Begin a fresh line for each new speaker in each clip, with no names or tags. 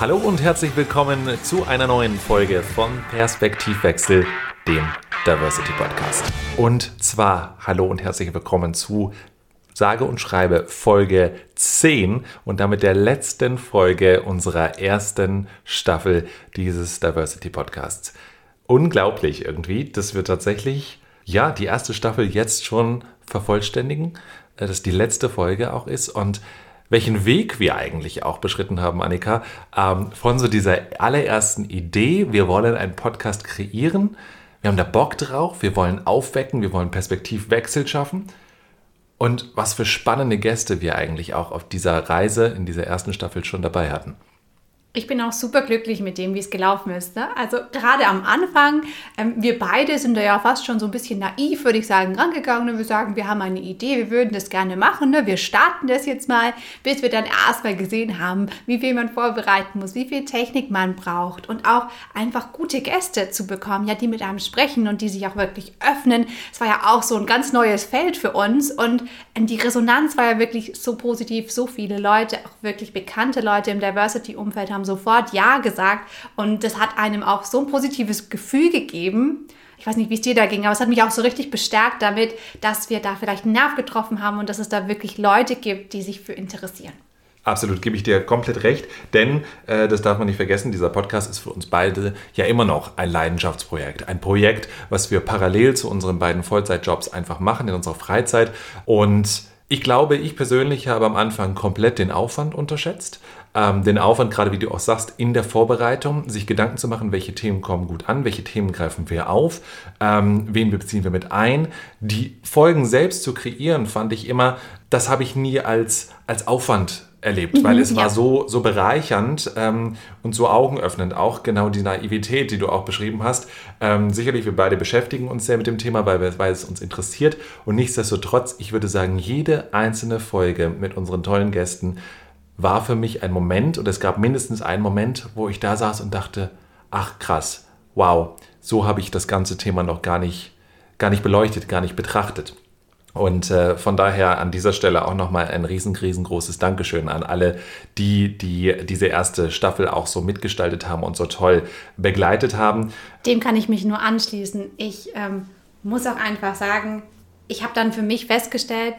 Hallo und herzlich willkommen zu einer neuen Folge von Perspektivwechsel, dem Diversity Podcast. Und zwar hallo und herzlich willkommen zu sage und schreibe Folge 10 und damit der letzten Folge unserer ersten Staffel dieses Diversity Podcasts. Unglaublich irgendwie, dass wir tatsächlich ja die erste Staffel jetzt schon vervollständigen, äh, dass die letzte Folge auch ist und welchen Weg wir eigentlich auch beschritten haben, Annika, ähm, von so dieser allerersten Idee, wir wollen einen Podcast kreieren, wir haben da Bock drauf, wir wollen aufwecken, wir wollen Perspektivwechsel schaffen. Und was für spannende Gäste wir eigentlich auch auf dieser Reise in dieser ersten Staffel schon dabei hatten.
Ich bin auch super glücklich mit dem, wie es gelaufen ist. Ne? Also gerade am Anfang, ähm, wir beide sind da ja fast schon so ein bisschen naiv, würde ich sagen, rangegangen. Ne? Wir sagen, wir haben eine Idee, wir würden das gerne machen. Ne? Wir starten das jetzt mal, bis wir dann erstmal gesehen haben, wie viel man vorbereiten muss, wie viel Technik man braucht und auch einfach gute Gäste zu bekommen, ja, die mit einem sprechen und die sich auch wirklich öffnen. Es war ja auch so ein ganz neues Feld für uns und ähm, die Resonanz war ja wirklich so positiv. So viele Leute, auch wirklich bekannte Leute im Diversity-Umfeld haben sofort Ja gesagt und das hat einem auch so ein positives Gefühl gegeben. Ich weiß nicht, wie es dir da ging, aber es hat mich auch so richtig bestärkt damit, dass wir da vielleicht einen Nerv getroffen haben und dass es da wirklich Leute gibt, die sich für interessieren.
Absolut, gebe ich dir komplett recht, denn äh, das darf man nicht vergessen, dieser Podcast ist für uns beide ja immer noch ein Leidenschaftsprojekt. Ein Projekt, was wir parallel zu unseren beiden Vollzeitjobs einfach machen in unserer Freizeit. Und ich glaube, ich persönlich habe am Anfang komplett den Aufwand unterschätzt ähm, den Aufwand, gerade wie du auch sagst, in der Vorbereitung, sich Gedanken zu machen, welche Themen kommen gut an, welche Themen greifen wir auf, ähm, wen beziehen wir mit ein. Die Folgen selbst zu kreieren, fand ich immer, das habe ich nie als, als Aufwand erlebt, weil es ja. war so, so bereichernd ähm, und so augenöffnend. Auch genau die Naivität, die du auch beschrieben hast. Ähm, sicherlich, wir beide beschäftigen uns sehr mit dem Thema, weil, weil es uns interessiert. Und nichtsdestotrotz, ich würde sagen, jede einzelne Folge mit unseren tollen Gästen war für mich ein Moment, und es gab mindestens einen Moment, wo ich da saß und dachte, ach krass, wow, so habe ich das ganze Thema noch gar nicht, gar nicht beleuchtet, gar nicht betrachtet. Und äh, von daher an dieser Stelle auch nochmal ein riesen, riesengroßes Dankeschön an alle, die, die diese erste Staffel auch so mitgestaltet haben und so toll begleitet haben.
Dem kann ich mich nur anschließen. Ich ähm, muss auch einfach sagen, ich habe dann für mich festgestellt,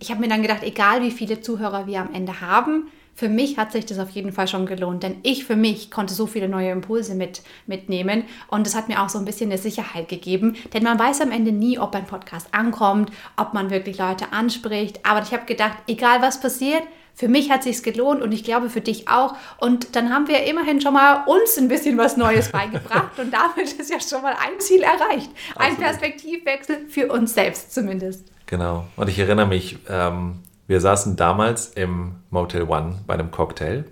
ich habe mir dann gedacht, egal wie viele Zuhörer wir am Ende haben, für mich hat sich das auf jeden Fall schon gelohnt, denn ich für mich konnte so viele neue Impulse mit, mitnehmen und es hat mir auch so ein bisschen eine Sicherheit gegeben, denn man weiß am Ende nie, ob ein Podcast ankommt, ob man wirklich Leute anspricht, aber ich habe gedacht, egal was passiert, für mich hat sich gelohnt und ich glaube für dich auch. Und dann haben wir immerhin schon mal uns ein bisschen was Neues beigebracht und damit ist ja schon mal ein Ziel erreicht. Ein Perspektivwechsel für uns selbst zumindest.
Genau. Und ich erinnere mich, ähm, wir saßen damals im Motel One bei einem Cocktail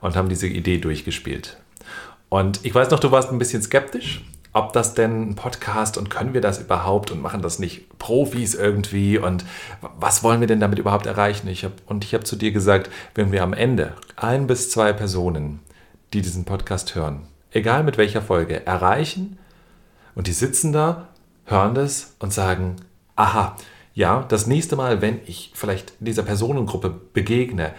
und haben diese Idee durchgespielt. Und ich weiß noch, du warst ein bisschen skeptisch, ob das denn ein Podcast und können wir das überhaupt und machen das nicht Profis irgendwie und was wollen wir denn damit überhaupt erreichen? Ich hab, und ich habe zu dir gesagt, wenn wir am Ende ein bis zwei Personen, die diesen Podcast hören, egal mit welcher Folge, erreichen und die sitzen da, hören das und sagen, aha, ja, das nächste Mal, wenn ich vielleicht dieser Personengruppe begegne,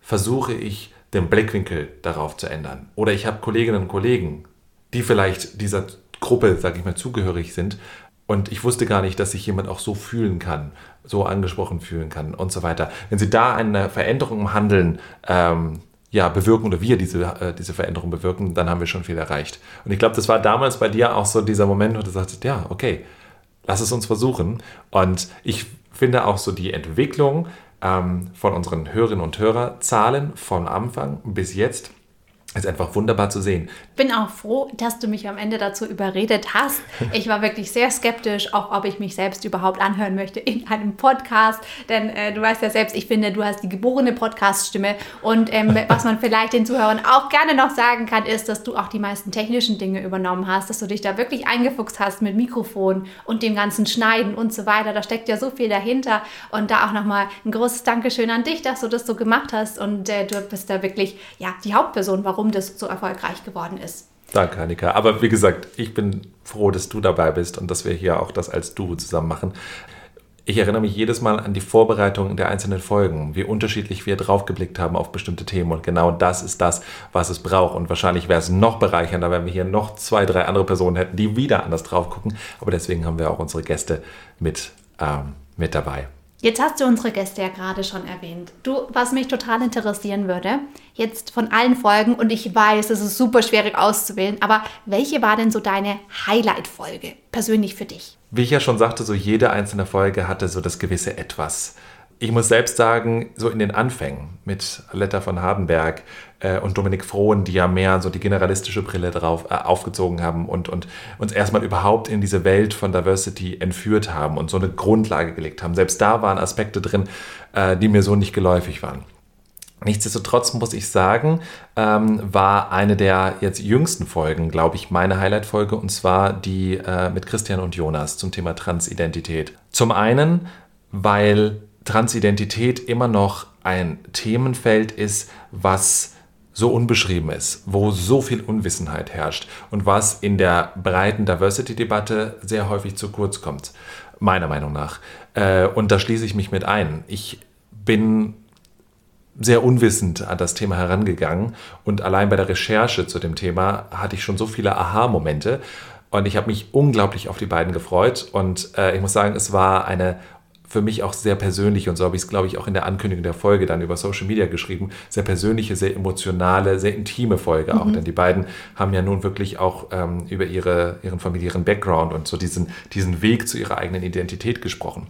versuche ich den Blickwinkel darauf zu ändern. Oder ich habe Kolleginnen und Kollegen, die vielleicht dieser Gruppe, sage ich mal, zugehörig sind. Und ich wusste gar nicht, dass sich jemand auch so fühlen kann, so angesprochen fühlen kann und so weiter. Wenn Sie da eine Veränderung im Handeln ähm, ja, bewirken oder wir diese, äh, diese Veränderung bewirken, dann haben wir schon viel erreicht. Und ich glaube, das war damals bei dir auch so dieser Moment, wo du sagst, ja, okay, lass es uns versuchen. Und ich finde auch so die Entwicklung ähm, von unseren Hörerinnen und Hörerzahlen von Anfang bis jetzt ist einfach wunderbar zu sehen.
Bin auch froh, dass du mich am Ende dazu überredet hast. Ich war wirklich sehr skeptisch, auch ob ich mich selbst überhaupt anhören möchte in einem Podcast. Denn äh, du weißt ja selbst, ich finde, du hast die geborene Podcast-Stimme. Und ähm, was man vielleicht den Zuhörern auch gerne noch sagen kann, ist, dass du auch die meisten technischen Dinge übernommen hast, dass du dich da wirklich eingefuchst hast mit Mikrofon und dem ganzen Schneiden und so weiter. Da steckt ja so viel dahinter. Und da auch nochmal ein großes Dankeschön an dich, dass du das so gemacht hast. Und äh, du bist da wirklich ja, die Hauptperson, warum warum das so erfolgreich geworden ist.
Danke, Annika. Aber wie gesagt, ich bin froh, dass du dabei bist und dass wir hier auch das als Duo zusammen machen. ich erinnere mich jedes Mal an die Vorbereitung der einzelnen Folgen, wie unterschiedlich wir draufgeblickt haben auf bestimmte Themen. Und genau das ist das, was es braucht. Und wahrscheinlich wäre es noch bereichernder, wenn wir hier noch zwei, drei andere Personen hätten, die wieder anders drauf gucken. Aber deswegen haben wir auch unsere Gäste mit, ähm, mit dabei.
Jetzt hast du unsere Gäste ja gerade schon erwähnt. Du, was mich total interessieren würde, jetzt von allen Folgen, und ich weiß, es ist super schwierig auszuwählen, aber welche war denn so deine Highlight-Folge persönlich für dich?
Wie ich ja schon sagte, so jede einzelne Folge hatte so das gewisse Etwas. Ich muss selbst sagen, so in den Anfängen mit Aletta von Hardenberg äh, und Dominik Frohn, die ja mehr so die generalistische Brille drauf äh, aufgezogen haben und, und uns erstmal überhaupt in diese Welt von Diversity entführt haben und so eine Grundlage gelegt haben. Selbst da waren Aspekte drin, äh, die mir so nicht geläufig waren. Nichtsdestotrotz muss ich sagen, ähm, war eine der jetzt jüngsten Folgen, glaube ich, meine Highlight-Folge und zwar die äh, mit Christian und Jonas zum Thema Transidentität. Zum einen, weil Transidentität immer noch ein Themenfeld ist, was so unbeschrieben ist, wo so viel Unwissenheit herrscht und was in der breiten Diversity-Debatte sehr häufig zu kurz kommt, meiner Meinung nach. Äh, und da schließe ich mich mit ein. Ich bin sehr unwissend an das Thema herangegangen und allein bei der Recherche zu dem Thema hatte ich schon so viele Aha-Momente und ich habe mich unglaublich auf die beiden gefreut und äh, ich muss sagen, es war eine für mich auch sehr persönliche und so habe ich es, glaube ich, auch in der Ankündigung der Folge dann über Social Media geschrieben, sehr persönliche, sehr emotionale, sehr intime Folge auch, mhm. denn die beiden haben ja nun wirklich auch ähm, über ihre, ihren familiären Background und so diesen, diesen Weg zu ihrer eigenen Identität gesprochen.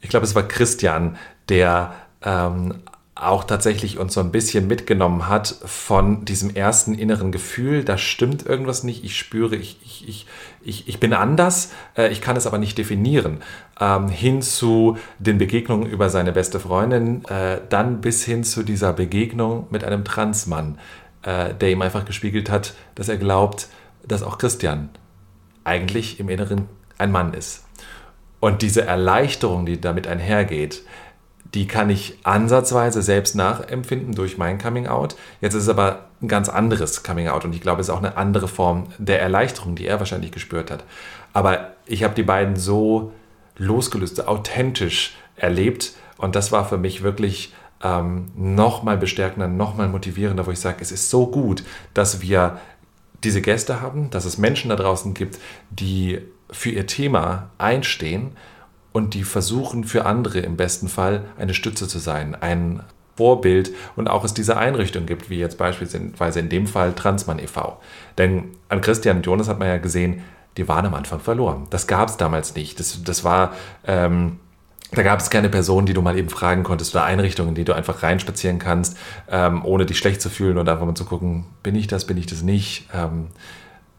Ich glaube, es war Christian, der ähm, auch tatsächlich uns so ein bisschen mitgenommen hat von diesem ersten inneren Gefühl, da stimmt irgendwas nicht, ich spüre, ich, ich, ich, ich, ich bin anders, äh, ich kann es aber nicht definieren, ähm, hin zu den Begegnungen über seine beste Freundin, äh, dann bis hin zu dieser Begegnung mit einem Transmann, äh, der ihm einfach gespiegelt hat, dass er glaubt, dass auch Christian eigentlich im Inneren ein Mann ist. Und diese Erleichterung, die damit einhergeht, die kann ich ansatzweise selbst nachempfinden durch mein Coming Out. Jetzt ist es aber ein ganz anderes Coming Out und ich glaube, es ist auch eine andere Form der Erleichterung, die er wahrscheinlich gespürt hat. Aber ich habe die beiden so losgelöst, authentisch erlebt und das war für mich wirklich ähm, nochmal bestärkender, nochmal motivierender, wo ich sage, es ist so gut, dass wir diese Gäste haben, dass es Menschen da draußen gibt, die für ihr Thema einstehen und die versuchen für andere im besten Fall eine Stütze zu sein, ein Vorbild und auch es diese Einrichtung gibt, wie jetzt beispielsweise in dem Fall Transmann e.V. Denn an Christian und Jonas hat man ja gesehen, die waren am Anfang verloren. Das gab es damals nicht. Das, das war, ähm, da gab es keine Person, die du mal eben fragen konntest oder Einrichtungen, die du einfach reinspazieren kannst, ähm, ohne dich schlecht zu fühlen und einfach mal zu gucken, bin ich das, bin ich das nicht. Ähm,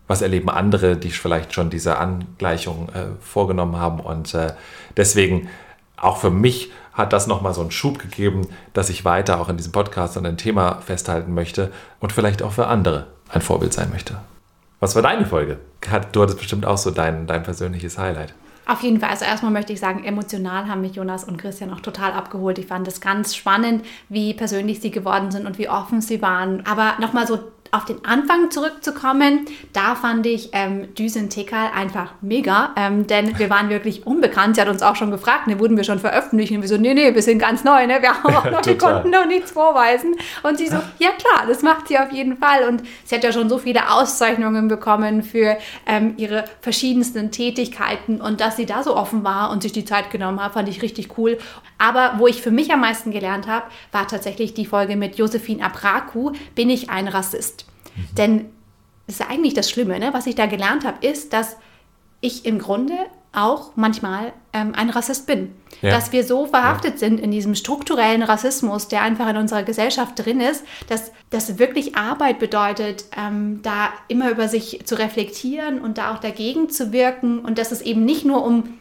was erleben andere, die vielleicht schon diese Angleichung äh, vorgenommen haben. Und äh, deswegen auch für mich hat das nochmal so einen Schub gegeben, dass ich weiter auch in diesem Podcast an ein Thema festhalten möchte und vielleicht auch für andere ein Vorbild sein möchte. Was war deine Folge? Du hattest bestimmt auch so dein, dein persönliches Highlight.
Auf jeden Fall. Also erstmal möchte ich sagen, emotional haben mich Jonas und Christian auch total abgeholt. Ich fand es ganz spannend, wie persönlich sie geworden sind und wie offen sie waren. Aber nochmal so auf den Anfang zurückzukommen, da fand ich ähm, Düsen Tekal einfach mega, ähm, denn wir waren wirklich unbekannt. Sie hat uns auch schon gefragt, ne, wurden wir schon veröffentlicht? Und wir so, nee, nee, wir sind ganz neu, ne? wir, haben auch noch, wir konnten noch nichts vorweisen. Und sie so, ja klar, das macht sie auf jeden Fall. Und sie hat ja schon so viele Auszeichnungen bekommen für ähm, ihre verschiedensten Tätigkeiten und dass sie da so offen war und sich die Zeit genommen hat, fand ich richtig cool. Aber wo ich für mich am meisten gelernt habe, war tatsächlich die Folge mit Josephine Abraku, bin ich ein Rassist? Mhm. Denn das ist eigentlich das Schlimme, ne? was ich da gelernt habe, ist, dass ich im Grunde auch manchmal ähm, ein Rassist bin. Ja. Dass wir so verhaftet ja. sind in diesem strukturellen Rassismus, der einfach in unserer Gesellschaft drin ist, dass das wirklich Arbeit bedeutet, ähm, da immer über sich zu reflektieren und da auch dagegen zu wirken und dass es eben nicht nur um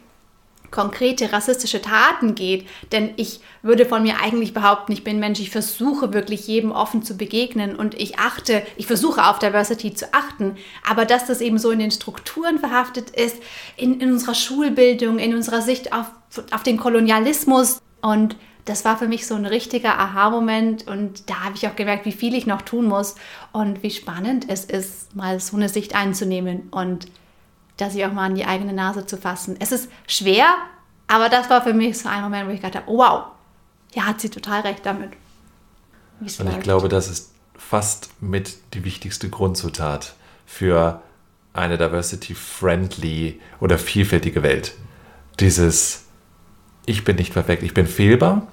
konkrete rassistische Taten geht. Denn ich würde von mir eigentlich behaupten, ich bin Mensch, ich versuche wirklich jedem offen zu begegnen und ich achte, ich versuche auf Diversity zu achten. Aber dass das eben so in den Strukturen verhaftet ist, in, in unserer Schulbildung, in unserer Sicht auf, auf den Kolonialismus und das war für mich so ein richtiger Aha-Moment und da habe ich auch gemerkt, wie viel ich noch tun muss und wie spannend es ist, mal so eine Sicht einzunehmen und da sich auch mal an die eigene Nase zu fassen. Es ist schwer, Aber das war für mich so ein Moment, wo ich gedacht habe, oh, wow, ja, hat sie total recht damit.
Und ich glaube, das ist fast mit die wichtigste Grundzutat für eine diversity-friendly oder vielfältige Welt. Dieses, ich bin nicht perfekt, ich bin fehlbar,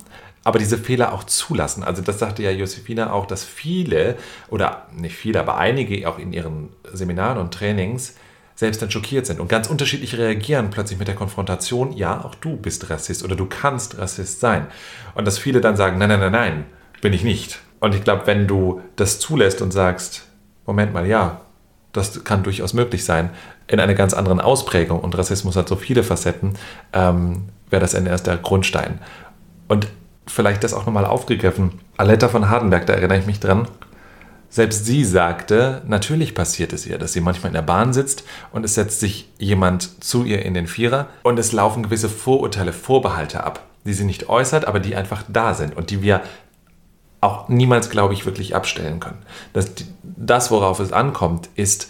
aber diese Fehler auch zulassen. Also das sagte ja Josefina auch, dass viele, oder nicht viele, aber einige auch in ihren Seminaren und Trainings selbst dann schockiert sind und ganz unterschiedlich reagieren plötzlich mit der Konfrontation, ja, auch du bist Rassist oder du kannst Rassist sein. Und dass viele dann sagen, nein, nein, nein, nein, bin ich nicht. Und ich glaube, wenn du das zulässt und sagst, Moment mal, ja, das kann durchaus möglich sein, in einer ganz anderen Ausprägung, und Rassismus hat so viele Facetten, ähm, wäre das ein erster Grundstein. Und vielleicht das auch nochmal aufgegriffen. Aletta von Hardenberg, da erinnere ich mich dran, selbst sie sagte, natürlich passiert es ihr, dass sie manchmal in der Bahn sitzt und es setzt sich jemand zu ihr in den Vierer und es laufen gewisse Vorurteile, Vorbehalte ab, die sie nicht äußert, aber die einfach da sind und die wir auch niemals, glaube ich, wirklich abstellen können. Das, das worauf es ankommt, ist,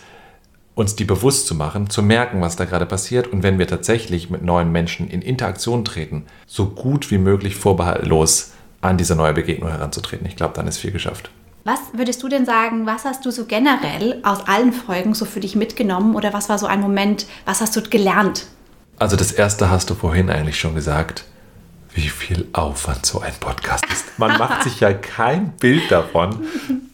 uns die bewusst zu machen, zu merken, was da gerade passiert und wenn wir tatsächlich mit neuen Menschen in Interaktion treten, so gut wie möglich vorbehaltlos an diese neue Begegnung heranzutreten. Ich glaube, dann ist viel geschafft.
Was würdest du denn sagen, was hast du so generell aus allen Folgen so für dich mitgenommen oder was war so ein Moment, was hast du gelernt?
Also das erste hast du vorhin eigentlich schon gesagt, wie viel Aufwand so ein Podcast ist. Man macht sich ja kein Bild davon.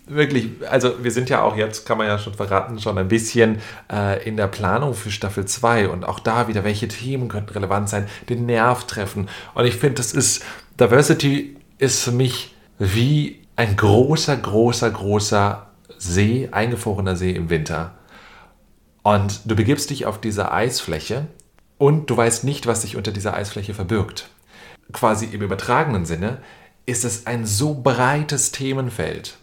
Wirklich, also wir sind ja auch jetzt, kann man ja schon verraten, schon ein bisschen äh, in der Planung für Staffel 2 und auch da wieder, welche Themen könnten relevant sein, den Nerv treffen. Und ich finde, das ist, Diversity ist für mich wie ein großer, großer, großer See, eingefrorener See im Winter. Und du begibst dich auf diese Eisfläche und du weißt nicht, was sich unter dieser Eisfläche verbirgt. Quasi im übertragenen Sinne ist es ein so breites Themenfeld.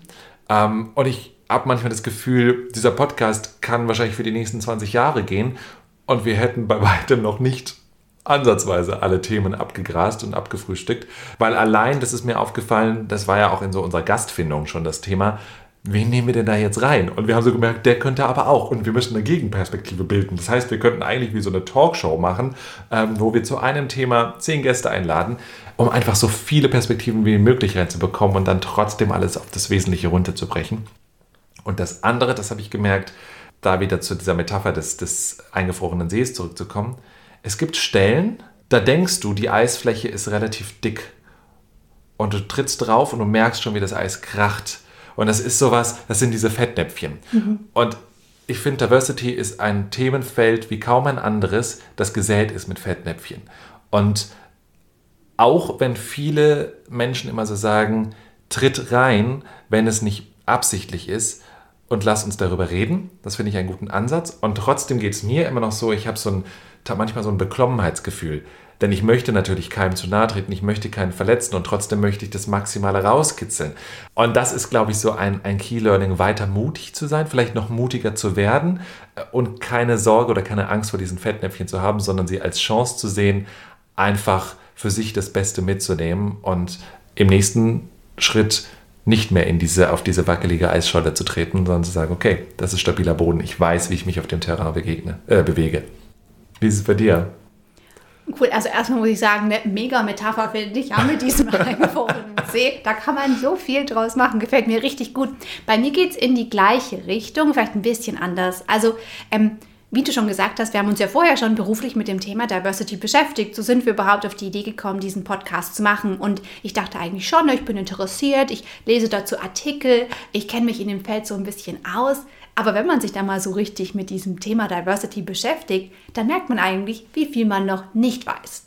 Ähm, und ich habe manchmal das Gefühl, dieser Podcast kann wahrscheinlich für die nächsten 20 Jahre gehen und wir hätten bei weitem noch nicht ansatzweise alle Themen abgegrast und abgefrühstückt, weil allein, das ist mir aufgefallen, das war ja auch in so unserer Gastfindung schon das Thema, wen nehmen wir denn da jetzt rein? Und wir haben so gemerkt, der könnte aber auch. Und wir müssen eine Gegenperspektive bilden. Das heißt, wir könnten eigentlich wie so eine Talkshow machen, ähm, wo wir zu einem Thema zehn Gäste einladen, um einfach so viele Perspektiven wie möglich reinzubekommen und dann trotzdem alles auf das Wesentliche runterzubrechen. Und das andere, das habe ich gemerkt, da wieder zu dieser Metapher des, des eingefrorenen Sees zurückzukommen, es gibt Stellen, da denkst du, die Eisfläche ist relativ dick. Und du trittst drauf und du merkst schon, wie das Eis kracht. Und das ist sowas, das sind diese Fettnäpfchen. Mhm. Und ich finde, Diversity ist ein Themenfeld wie kaum ein anderes, das gesät ist mit Fettnäpfchen. Und auch wenn viele Menschen immer so sagen, tritt rein, wenn es nicht absichtlich ist, und lass uns darüber reden. Das finde ich einen guten Ansatz. Und trotzdem geht es mir immer noch so, ich habe so ein manchmal so ein Beklommenheitsgefühl. Denn ich möchte natürlich keinem zu nahe treten, ich möchte keinen verletzen und trotzdem möchte ich das Maximale rauskitzeln. Und das ist, glaube ich, so ein, ein Key-Learning, weiter mutig zu sein, vielleicht noch mutiger zu werden äh, und keine Sorge oder keine Angst vor diesen Fettnäpfchen zu haben, sondern sie als Chance zu sehen, einfach für sich das Beste mitzunehmen und im nächsten Schritt nicht mehr in diese, auf diese wackelige Eisscholle zu treten, sondern zu sagen, okay, das ist stabiler Boden, ich weiß, wie ich mich auf dem Terrain begegne, äh, bewege. Wie ist es bei dir?
Cool, also erstmal muss ich sagen, eine mega Metapher finde ich ja mit diesem eingefrorenen See. Da kann man so viel draus machen, gefällt mir richtig gut. Bei mir geht es in die gleiche Richtung, vielleicht ein bisschen anders. Also, ähm, wie du schon gesagt hast, wir haben uns ja vorher schon beruflich mit dem Thema Diversity beschäftigt. So sind wir überhaupt auf die Idee gekommen, diesen Podcast zu machen. Und ich dachte eigentlich schon, ich bin interessiert, ich lese dazu Artikel, ich kenne mich in dem Feld so ein bisschen aus. Aber wenn man sich da mal so richtig mit diesem Thema Diversity beschäftigt, dann merkt man eigentlich, wie viel man noch nicht weiß.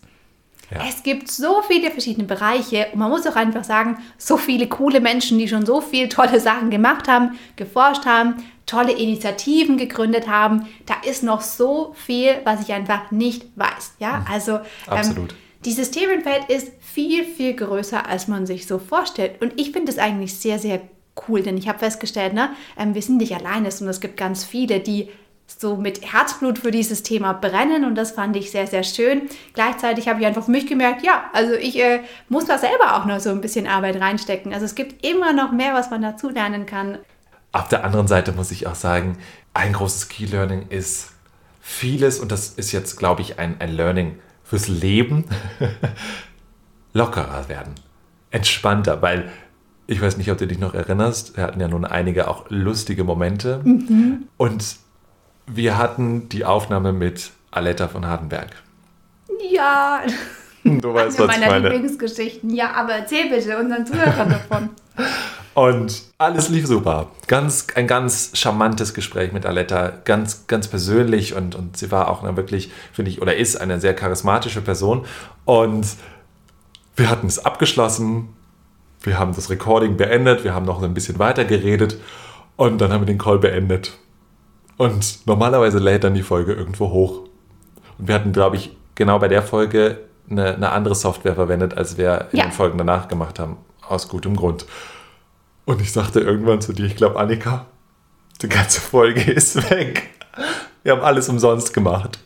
Ja. Es gibt so viele verschiedene Bereiche und man muss auch einfach sagen, so viele coole Menschen, die schon so viele tolle Sachen gemacht haben, geforscht haben, tolle Initiativen gegründet haben. Da ist noch so viel, was ich einfach nicht weiß. Ja, mhm. also ähm, dieses Themenfeld ist viel, viel größer, als man sich so vorstellt. Und ich finde es eigentlich sehr, sehr cool, denn ich habe festgestellt, ne, ähm, wir sind nicht alleine und es gibt ganz viele, die so mit Herzblut für dieses Thema brennen und das fand ich sehr, sehr schön. Gleichzeitig habe ich einfach für mich gemerkt, ja, also ich äh, muss da selber auch noch so ein bisschen Arbeit reinstecken. Also es gibt immer noch mehr, was man dazu lernen kann.
Auf der anderen Seite muss ich auch sagen, ein großes Key Learning ist vieles und das ist jetzt, glaube ich, ein, ein Learning fürs Leben lockerer werden, entspannter, weil ich weiß nicht, ob du dich noch erinnerst, wir hatten ja nun einige auch lustige Momente mhm. und wir hatten die Aufnahme mit Aletta von Hardenberg.
Ja.
Du weißt,
was ich meine. Lieblingsgeschichten. Ja, aber erzähl bitte unseren Zuhörern davon.
Und alles lief super. Ganz, ein ganz charmantes Gespräch mit Aletta, ganz, ganz persönlich und, und sie war auch eine wirklich, finde ich, oder ist eine sehr charismatische Person. Und wir hatten es abgeschlossen, wir haben das Recording beendet, wir haben noch ein bisschen weiter geredet und dann haben wir den Call beendet. Und normalerweise lädt dann die Folge irgendwo hoch. Und wir hatten, glaube ich, genau bei der Folge eine, eine andere Software verwendet, als wir in ja. den Folgen danach gemacht haben. Aus gutem Grund. Und ich sagte irgendwann zu dir, ich glaube, Annika, die ganze Folge ist weg. Wir haben alles umsonst gemacht.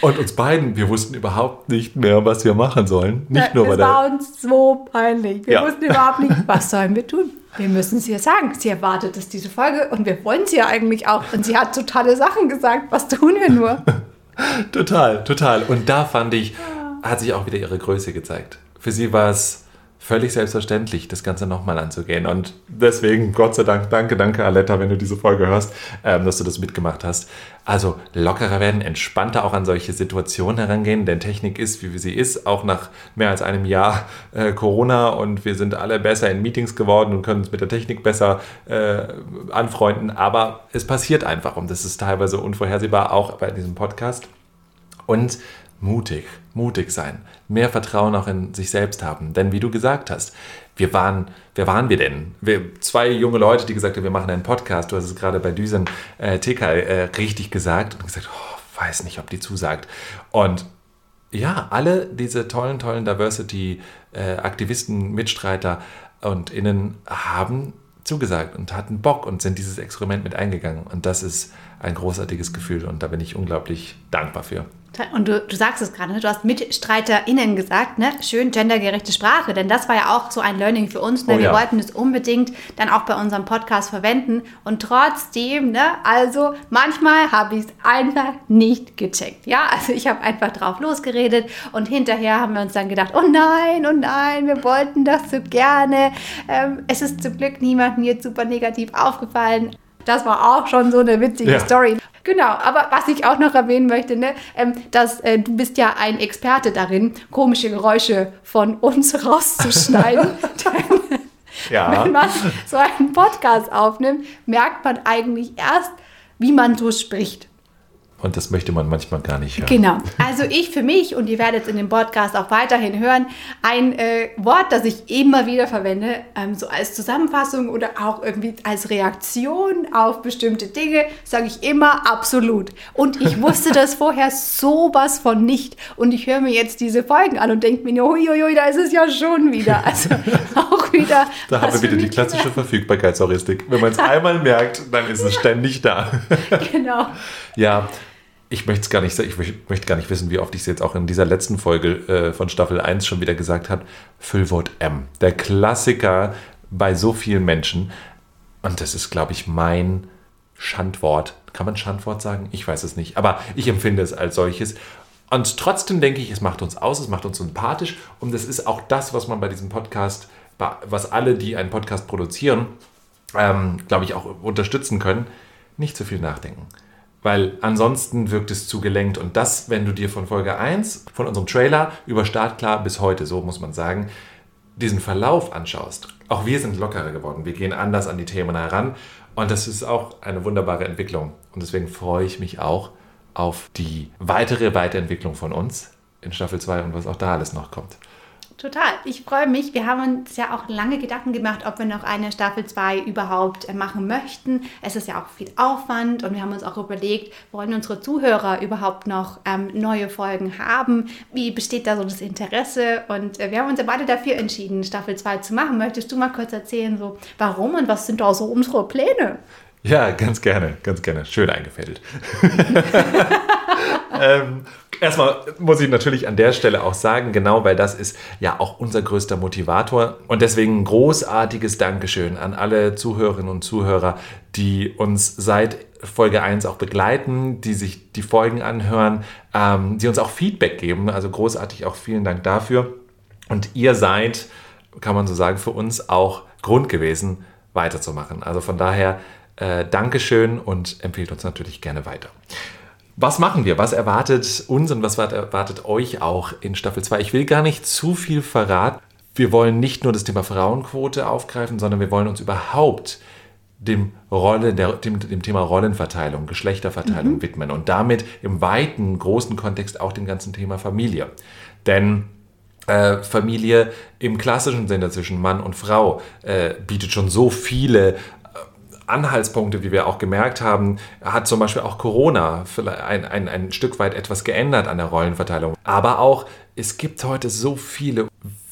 Und uns beiden, wir wussten überhaupt nicht mehr, was wir machen sollen. Nicht ja, nur bei
der. war uns so peinlich. Wir ja. wussten überhaupt nicht, was sollen wir tun. Wir müssen es ihr sagen. Sie erwartet es diese Folge und wir wollen sie ja eigentlich auch. Und sie hat totale Sachen gesagt. Was tun wir nur?
total, total. Und da fand ich, hat sich auch wieder ihre Größe gezeigt. Für sie war es völlig selbstverständlich, das Ganze nochmal anzugehen. Und deswegen, Gott sei Dank, danke, danke, Aletta, wenn du diese Folge hörst, ähm, dass du das mitgemacht hast. Also lockerer werden, entspannter auch an solche Situationen herangehen, denn Technik ist, wie sie ist, auch nach mehr als einem Jahr äh, Corona und wir sind alle besser in Meetings geworden und können uns mit der Technik besser äh, anfreunden. Aber es passiert einfach und das ist teilweise unvorhersehbar, auch bei diesem Podcast. Und mutig, mutig sein, mehr Vertrauen auch in sich selbst haben. Denn wie du gesagt hast, wir waren, wer waren wir denn? Wir, zwei junge Leute, die gesagt haben, wir machen einen Podcast. Du hast es gerade bei Düsen äh, TK äh, richtig gesagt und gesagt, oh, weiß nicht, ob die zusagt. Und ja, alle diese tollen, tollen Diversity-Aktivisten, äh, Mitstreiter und Innen haben zugesagt und hatten Bock und sind dieses Experiment mit eingegangen. Und das ist ein großartiges Gefühl und da bin ich unglaublich dankbar für.
Und du, du sagst es gerade, ne? du hast MitstreiterInnen gesagt, ne? schön gendergerechte Sprache, denn das war ja auch so ein Learning für uns. Ne? Oh, Wir ja. wollten es unbedingt dann auch bei unserem Podcast verwenden und trotzdem, ne? also manchmal habe ich es einfach nicht gecheckt. Ja, also ich habe einfach drauf losgeredet und hinterher haben wir uns dann gedacht, oh nein, oh nein, wir wollten das so gerne. Ähm, es ist zum Glück niemandem jetzt super negativ aufgefallen. Das war auch schon so eine witzige ja. Story. Genau, aber was ich auch noch erwähnen möchte, ne, ähm, dass äh, du bist ja ein Experte darin, komische Geräusche von uns rauszuschneiden. ja. Wenn man so einen Podcast aufnimmt, merkt man eigentlich erst, wie man so spricht.
Und das möchte man manchmal gar nicht hören.
Genau. Also ich für mich, und ihr werdet es in dem Podcast auch weiterhin hören, ein äh, Wort, das ich immer wieder verwende, ähm, so als Zusammenfassung oder auch irgendwie als Reaktion auf bestimmte Dinge, sage ich immer absolut. Und ich wusste das vorher sowas von nicht. Und ich höre mir jetzt diese Folgen an und denke mir, uiuiui, da ist es ja schon wieder. Also auch wieder.
Da haben wir wieder die klassische mehr. Verfügbarkeitsheuristik. Wenn man es einmal merkt, dann ist es ständig da. Genau. Ja, ich möchte es gar nicht, ich möchte gar nicht wissen, wie oft ich es jetzt auch in dieser letzten Folge äh, von Staffel 1 schon wieder gesagt habe. Füllwort M. Der Klassiker bei so vielen Menschen. Und das ist, glaube ich, mein Schandwort. Kann man Schandwort sagen? Ich weiß es nicht. Aber ich empfinde es als solches. Und trotzdem denke ich, es macht uns aus, es macht uns sympathisch. Und das ist auch das, was man bei diesem Podcast, was alle, die einen Podcast produzieren, ähm, glaube ich, auch unterstützen können. Nicht zu viel nachdenken. Weil ansonsten wirkt es zu gelenkt. Und das, wenn du dir von Folge 1, von unserem Trailer über Startklar bis heute, so muss man sagen, diesen Verlauf anschaust. Auch wir sind lockerer geworden. Wir gehen anders an die Themen heran. Und das ist auch eine wunderbare Entwicklung. Und deswegen freue ich mich auch auf die weitere Weiterentwicklung von uns in Staffel 2 und was auch da alles noch kommt.
Total. Ich freue mich. Wir haben uns ja auch lange Gedanken gemacht, ob wir noch eine Staffel 2 überhaupt äh, machen möchten. Es ist ja auch viel Aufwand und wir haben uns auch überlegt, wollen unsere Zuhörer überhaupt noch ähm, neue Folgen haben? Wie besteht da so das Interesse? Und äh, wir haben uns ja beide dafür entschieden, Staffel 2 zu machen. Möchtest du mal kurz erzählen, so warum und was sind da so unsere Pläne?
Ja, ganz gerne, ganz gerne. Schön eingefädelt. ähm, erstmal muss ich natürlich an der Stelle auch sagen, genau, weil das ist ja auch unser größter Motivator. Und deswegen ein großartiges Dankeschön an alle Zuhörerinnen und Zuhörer, die uns seit Folge 1 auch begleiten, die sich die Folgen anhören, ähm, die uns auch Feedback geben. Also großartig auch vielen Dank dafür. Und ihr seid, kann man so sagen, für uns auch Grund gewesen, weiterzumachen. Also von daher äh, Dankeschön und empfehlt uns natürlich gerne weiter. Was machen wir? Was erwartet uns und was erwartet euch auch in Staffel 2? Ich will gar nicht zu viel verraten. Wir wollen nicht nur das Thema Frauenquote aufgreifen, sondern wir wollen uns überhaupt dem, Rolle, der, dem, dem Thema Rollenverteilung, Geschlechterverteilung mhm. widmen und damit im weiten, großen Kontext auch dem ganzen Thema Familie. Denn äh, Familie im klassischen Sinne zwischen Mann und Frau äh, bietet schon so viele Anhaltspunkte, wie wir auch gemerkt haben, hat zum Beispiel auch Corona ein, ein, ein Stück weit etwas geändert an der Rollenverteilung. Aber auch, es gibt heute so viele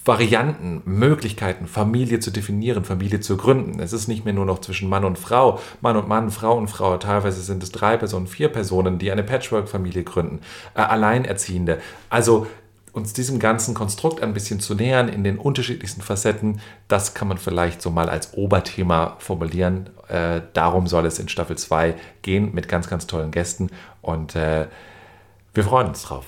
Varianten, Möglichkeiten, Familie zu definieren, Familie zu gründen. Es ist nicht mehr nur noch zwischen Mann und Frau, Mann und Mann, Frau und Frau. Teilweise sind es drei Personen, vier Personen, die eine Patchwork-Familie gründen, äh, Alleinerziehende. Also uns diesem ganzen Konstrukt ein bisschen zu nähern in den unterschiedlichsten Facetten, das kann man vielleicht so mal als Oberthema formulieren. Äh, darum soll es in Staffel 2 gehen mit ganz, ganz tollen Gästen und äh, wir freuen uns drauf.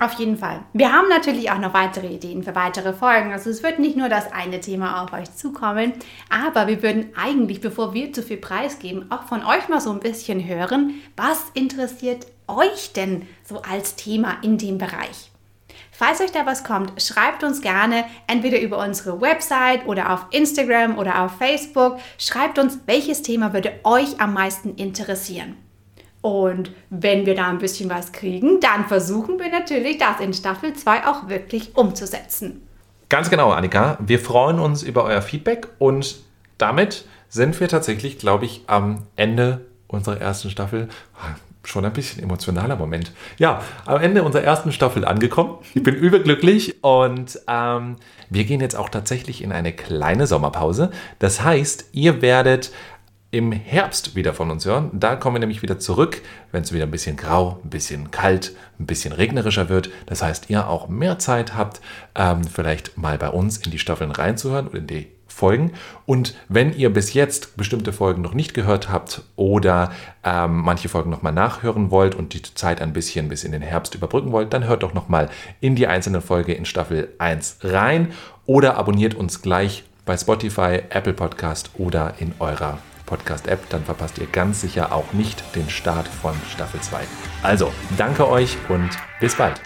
Auf jeden Fall. Wir haben natürlich auch noch weitere Ideen für weitere Folgen. Also es wird nicht nur das eine Thema auf euch zukommen, aber wir würden eigentlich, bevor wir zu viel preisgeben, auch von euch mal so ein bisschen hören, was interessiert euch denn so als Thema in dem Bereich? Falls euch da was kommt, schreibt uns gerne entweder über unsere Website oder auf Instagram oder auf Facebook. Schreibt uns, welches Thema würde euch am meisten interessieren. Und wenn wir da ein bisschen was kriegen, dann versuchen wir natürlich, das in Staffel 2 auch wirklich umzusetzen.
Ganz genau, Annika. Wir freuen uns über euer Feedback und damit sind wir tatsächlich, glaube ich, am Ende unserer ersten Staffel. Schon ein bisschen emotionaler Moment. Ja, am Ende unserer ersten Staffel angekommen. Ich bin überglücklich und ähm, wir gehen jetzt auch tatsächlich in eine kleine Sommerpause. Das heißt, ihr werdet im Herbst wieder von uns hören. Da kommen wir nämlich wieder zurück, wenn es wieder ein bisschen grau, ein bisschen kalt, ein bisschen regnerischer wird. Das heißt, ihr auch mehr Zeit habt, ähm, vielleicht mal bei uns in die Staffeln reinzuhören oder in die Folgen. Und wenn ihr bis jetzt bestimmte Folgen noch nicht gehört habt oder ähm, manche Folgen nochmal nachhören wollt und die Zeit ein bisschen bis in den Herbst überbrücken wollt, dann hört doch nochmal in die einzelne Folge in Staffel 1 rein oder abonniert uns gleich bei Spotify, Apple Podcast oder in eurer Podcast-App, dann verpasst ihr ganz sicher auch nicht den Start von Staffel 2. Also, danke euch und bis bald.